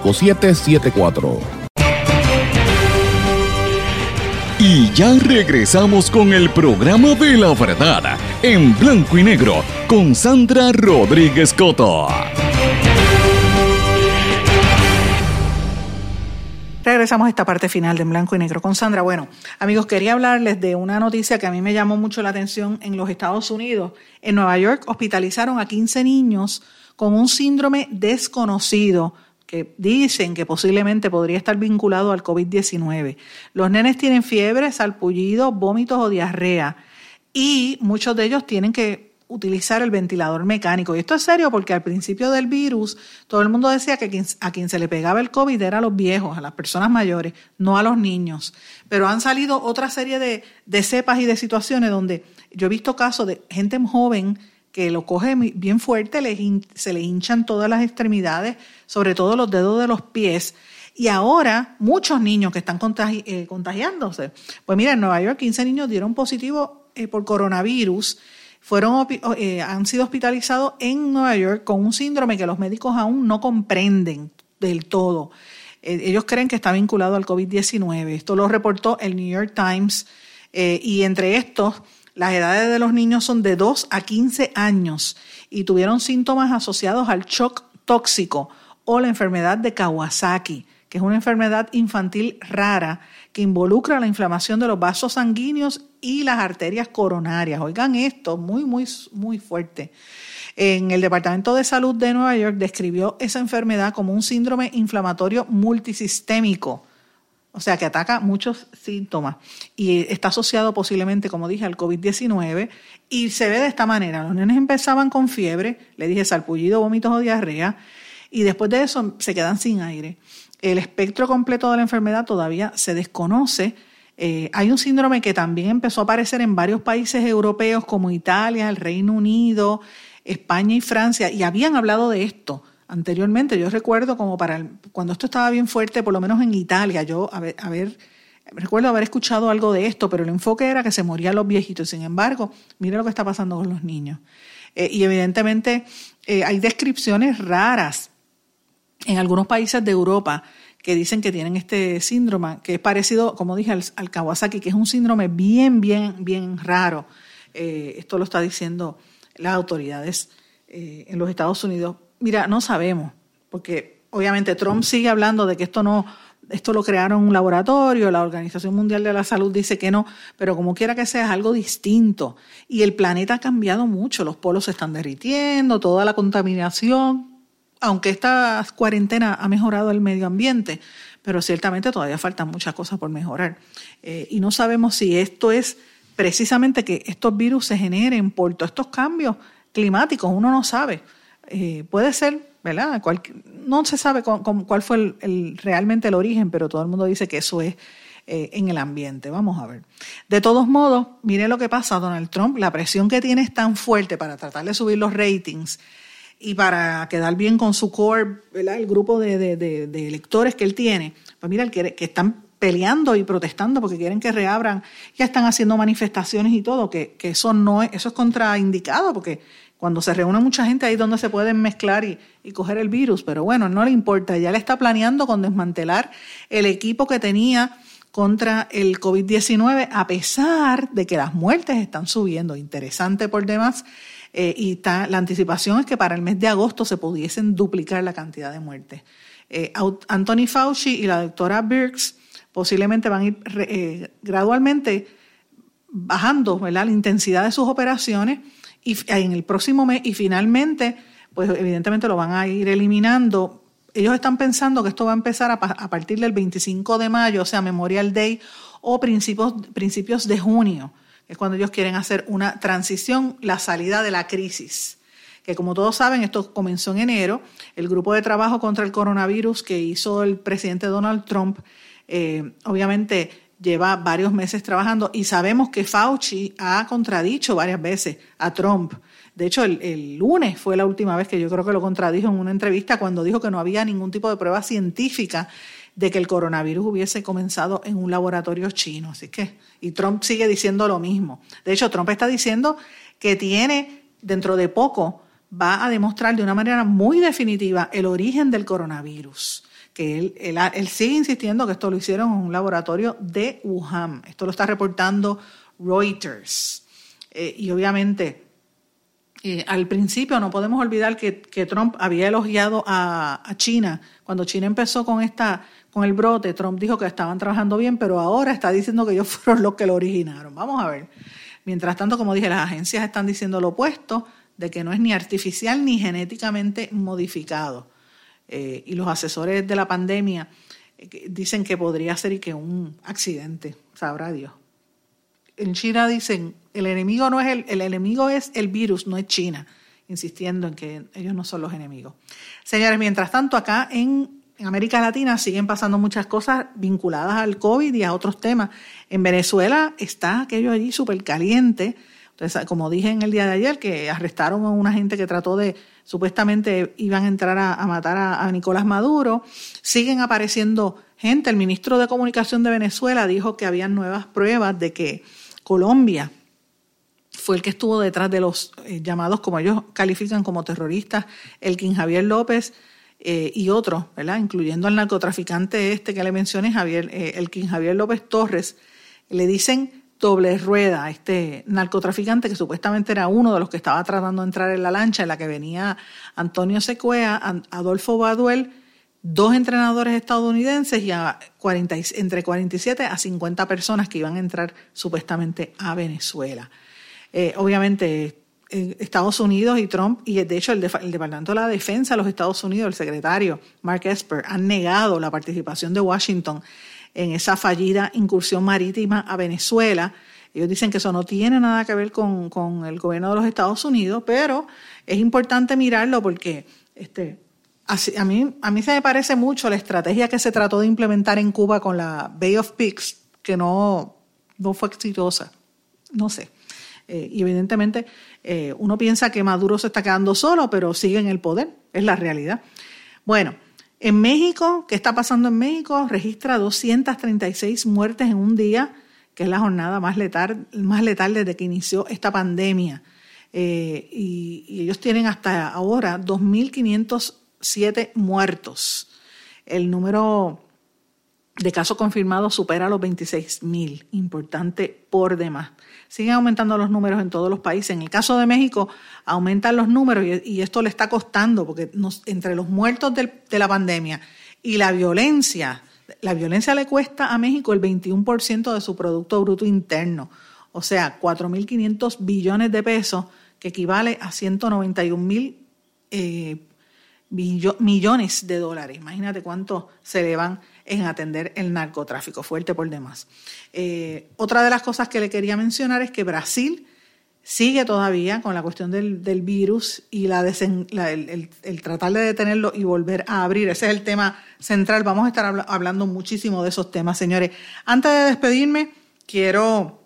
5774. Y ya regresamos con el programa de la verdad en blanco y negro con Sandra Rodríguez Coto. Regresamos a esta parte final de en blanco y negro con Sandra. Bueno, amigos, quería hablarles de una noticia que a mí me llamó mucho la atención en los Estados Unidos. En Nueva York hospitalizaron a 15 niños con un síndrome desconocido que dicen que posiblemente podría estar vinculado al COVID-19. Los nenes tienen fiebre, salpullido, vómitos o diarrea y muchos de ellos tienen que utilizar el ventilador mecánico. Y esto es serio porque al principio del virus todo el mundo decía que a quien se le pegaba el COVID era a los viejos, a las personas mayores, no a los niños. Pero han salido otra serie de cepas y de situaciones donde yo he visto casos de gente joven que lo coge bien fuerte, se le hinchan todas las extremidades, sobre todo los dedos de los pies. Y ahora muchos niños que están eh, contagiándose. Pues mira, en Nueva York 15 niños dieron positivo eh, por coronavirus, fueron, eh, han sido hospitalizados en Nueva York con un síndrome que los médicos aún no comprenden del todo. ellos creen que está vinculado al COVID-19. Esto lo reportó el New York Times. y entre estos las edades de los niños son de 2 a 15 años y tuvieron síntomas asociados al shock tóxico o la enfermedad de Kawasaki, que es una enfermedad infantil rara que involucra la inflamación de los vasos sanguíneos y las arterias coronarias. Oigan esto, muy, muy, muy fuerte. En el Departamento de Salud de Nueva York describió esa enfermedad como un síndrome inflamatorio multisistémico, o sea que ataca muchos síntomas y está asociado posiblemente, como dije, al COVID-19 y se ve de esta manera. Los nenes empezaban con fiebre, le dije salpullido, vómitos o diarrea, y después de eso se quedan sin aire. El espectro completo de la enfermedad todavía se desconoce. Eh, hay un síndrome que también empezó a aparecer en varios países europeos como Italia, el Reino Unido, España y Francia, y habían hablado de esto anteriormente. Yo recuerdo como para cuando esto estaba bien fuerte, por lo menos en Italia, yo a ver, recuerdo haber escuchado algo de esto, pero el enfoque era que se morían los viejitos. Sin embargo, mire lo que está pasando con los niños. Eh, y evidentemente eh, hay descripciones raras en algunos países de Europa que dicen que tienen este síndrome, que es parecido, como dije, al, Kawasaki, que es un síndrome bien, bien, bien raro. Eh, esto lo está diciendo las autoridades en los Estados Unidos. Mira, no sabemos, porque obviamente Trump sigue hablando de que esto no, esto lo crearon un laboratorio, la Organización Mundial de la Salud dice que no, pero como quiera que sea, es algo distinto. Y el planeta ha cambiado mucho, los polos se están derritiendo, toda la contaminación, aunque esta cuarentena ha mejorado el medio ambiente, pero ciertamente todavía faltan muchas cosas por mejorar. Eh, y no sabemos si esto es precisamente que estos virus se generen por todos estos cambios climáticos, uno no sabe. Eh, puede ser, ¿verdad? no se sabe cuál fue el, realmente el origen, pero todo el mundo dice que eso es eh, en el ambiente. Vamos a ver. De todos modos, mire lo que pasa, Donald Trump, la presión que tiene es tan fuerte para tratar de subir los ratings y para quedar bien con su core, ¿verdad? el grupo de, electores que él tiene. Pues mira, que, que están peleando y protestando porque quieren que reabran, ya están haciendo manifestaciones y todo, que, que eso no es, eso es contraindicado, porque cuando se reúne mucha gente ahí es donde se pueden mezclar y, y coger el virus, pero bueno, no le importa, ya le está planeando con desmantelar el equipo que tenía contra el COVID-19, a pesar de que las muertes están subiendo. Interesante por demás. Eh, y está, la anticipación es que para el mes de agosto se pudiesen duplicar la cantidad de muertes. Eh, Anthony Fauci y la doctora Birx posiblemente van a ir eh, gradualmente bajando la intensidad de sus operaciones y en el próximo mes y finalmente, pues evidentemente lo van a ir eliminando. Ellos están pensando que esto va a empezar a, partir del 25 de mayo, o sea, Memorial Day, o principios, principios de junio, que es cuando ellos quieren hacer una transición, la salida de la crisis que como todos saben, esto comenzó en enero, el grupo de trabajo contra el coronavirus que hizo el presidente Donald Trump eh, obviamente lleva varios meses trabajando y sabemos que Fauci ha contradicho varias veces a Trump. De hecho, el, lunes fue la última vez que yo creo que lo contradijo en una entrevista cuando dijo que no había ningún tipo de prueba científica de que el coronavirus hubiese comenzado en un laboratorio chino. Así que, y Trump sigue diciendo lo mismo. De hecho, Trump está diciendo que tiene, dentro de poco, va a demostrar de una manera muy definitiva el origen del coronavirus que él, él, sigue insistiendo que esto lo hicieron en un laboratorio de Wuhan. Esto lo está reportando Reuters. Eh, y obviamente, eh, al principio no podemos olvidar que, Trump había elogiado a, China. Cuando China empezó con, esta, con el brote, Trump dijo que estaban trabajando bien, pero ahora está diciendo que ellos fueron los que lo originaron. Vamos a ver. Mientras tanto, como dije, las agencias están diciendo lo opuesto, de que no es ni artificial ni genéticamente modificado. Eh, y los asesores de la pandemia eh, dicen que podría ser y que un accidente, sabrá Dios. En China dicen, el enemigo no es el, el enemigo es el virus, no es China, insistiendo en que ellos no son los enemigos. Señores, mientras tanto acá en, en América Latina siguen pasando muchas cosas vinculadas al COVID y a otros temas. En Venezuela está aquello allí súper caliente. Entonces, como dije en el día de ayer, que arrestaron a una gente que trató de supuestamente iban a entrar a, matar a, Nicolás Maduro. Siguen apareciendo gente. El ministro de Comunicación de Venezuela dijo que había nuevas pruebas de que Colombia fue el que estuvo detrás de los eh, llamados, como ellos califican como terroristas, el King Javier López eh, y otros, ¿verdad? Incluyendo al narcotraficante este que le mencioné, Javier, eh, el King Javier López Torres. Le dicen doble rueda, este narcotraficante que supuestamente era uno de los que estaba tratando de entrar en la lancha en la que venía Antonio Secuea, Adolfo Baduel, dos entrenadores estadounidenses y a 40, entre 47 a 50 personas que iban a entrar supuestamente a Venezuela. Eh, obviamente, Estados Unidos y Trump, y de hecho el, el, Departamento de la Defensa de los Estados Unidos, el secretario Mark Esper, han negado la participación de Washington en esa fallida incursión marítima a Venezuela. Ellos dicen que eso no tiene nada que ver con, con el gobierno de los Estados Unidos, pero es importante mirarlo porque este, a, mí, a mí se me parece mucho la estrategia que se trató de implementar en Cuba con la Bay of Pigs, que no, no fue exitosa. No sé. Eh, y evidentemente eh, uno piensa que Maduro se está quedando solo, pero sigue en el poder. Es la realidad. Bueno, en México, ¿qué está pasando en México? Registra 236 muertes en un día, que es la jornada más letal, más letal desde que inició esta pandemia. Eh, y, ellos tienen hasta ahora 2.500 siete muertos. El número de casos confirmados supera los 26 mil, importante por demás. Siguen aumentando los números en todos los países. En el caso de México, aumentan los números y, esto le está costando, porque entre los muertos de la pandemia y la violencia, la violencia le cuesta a México el 21% de su Producto Bruto Interno, o sea, 4.500 billones de pesos, que equivale a 191 mil eh, millones de dólares. Imagínate cuánto se le van en atender el narcotráfico, fuerte por demás. Eh, otra de las cosas que le quería mencionar es que Brasil sigue todavía con la cuestión del, virus y la, el, tratar de detenerlo y volver a abrir. Ese es el tema central. Vamos a estar hablando muchísimo de esos temas, señores. Antes de despedirme, quiero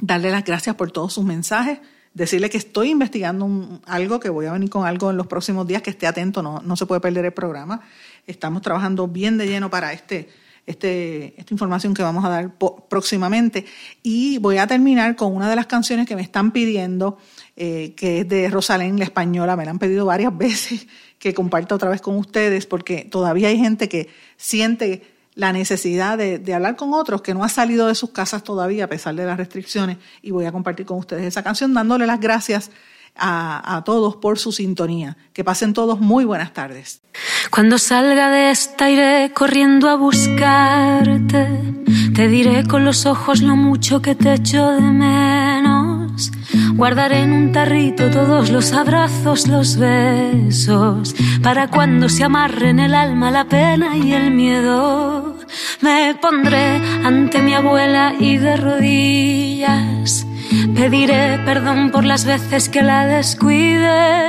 darle las gracias por todos sus mensajes decirle que estoy investigando algo, que voy a venir con algo en los próximos días, que esté atento, no, no se puede perder el programa. Estamos trabajando bien de lleno para este, este, esta información que vamos a dar próximamente. Y voy a terminar con una de las canciones que me están pidiendo, eh, que es de Rosalén, la española. Me la han pedido varias veces que comparta otra vez con ustedes, porque todavía hay gente que siente la necesidad de, hablar con otros que no ha salido de sus casas todavía a pesar de las restricciones y voy a compartir con ustedes esa canción dándole las gracias a, todos por su sintonía. Que pasen todos muy buenas tardes. Cuando salga de esta iré corriendo a buscarte, te diré con los ojos lo mucho que te echo de menos. Guardaré en un tarrito todos los abrazos, los besos, para cuando se amarren el alma, la pena y el miedo. Me pondré ante mi abuela y de rodillas pediré perdón por las veces que la descuide.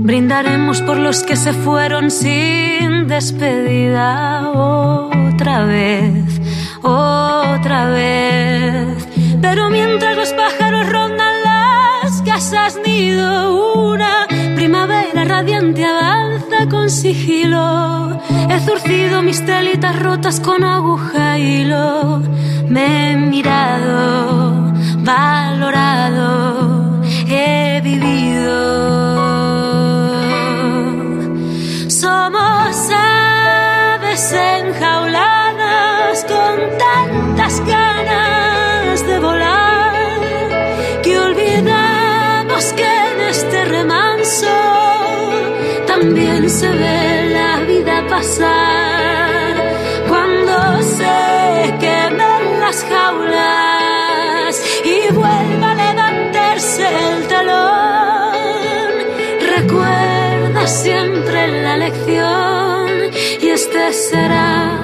Brindaremos por los que se fueron sin despedida otra vez, otra vez. Pero mientras los pájaros rondan las casas nido, una primavera radiante avanza con sigilo. He zurcido mis telitas rotas con aguja y hilo. Me he mirado, valorado, he vivido. Somos aves enjauladas con tantas ganas de volar que olvidamos que en este remanso también se ve la vida pasar será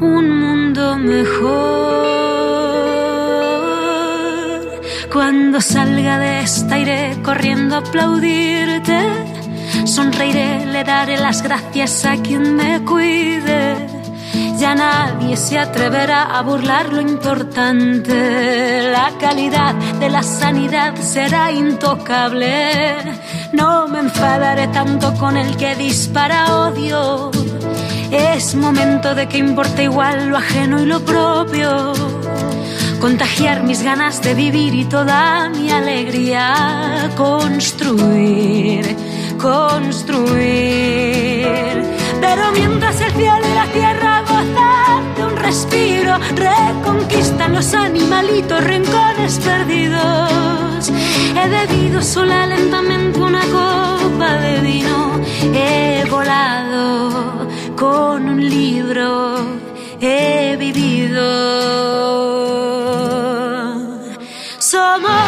un mundo mejor. Cuando salga de esta iré corriendo a aplaudirte. Sonreiré, le daré las gracias a quien me cuide. Ya nadie se atreverá a burlar lo importante. La calidad de la sanidad será intocable. No me enfadaré tanto con el que dispara odio. Es momento de que importe igual lo ajeno y lo propio contagiar mis ganas de vivir y toda mi alegría, construir, construir. Pero mientras el cielo y la tierra gozan de un respiro, reconquistan los animalitos rincones perdidos. He bebido sola lentamente una copa de vino, he volado con un libro he vivido. Somos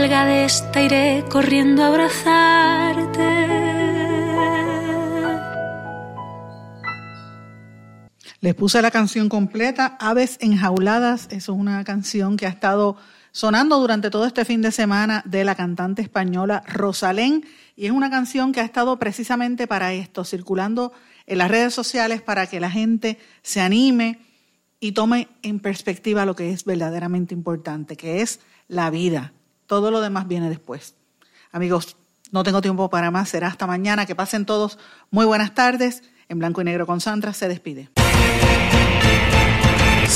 salga de esta iré corriendo a abrazarte. Les puse la canción completa, Aves Enjauladas. Eso es una canción que ha estado sonando durante todo este fin de semana de la cantante española Rosalén. Y es una canción que ha estado precisamente para esto, circulando en las redes sociales para que la gente se anime y tome en perspectiva lo que es verdaderamente importante, que es la vida. Todo lo demás viene después. Amigos, no tengo tiempo para más, será hasta mañana. Que pasen todos muy buenas tardes. En blanco y negro con Sandra se despide.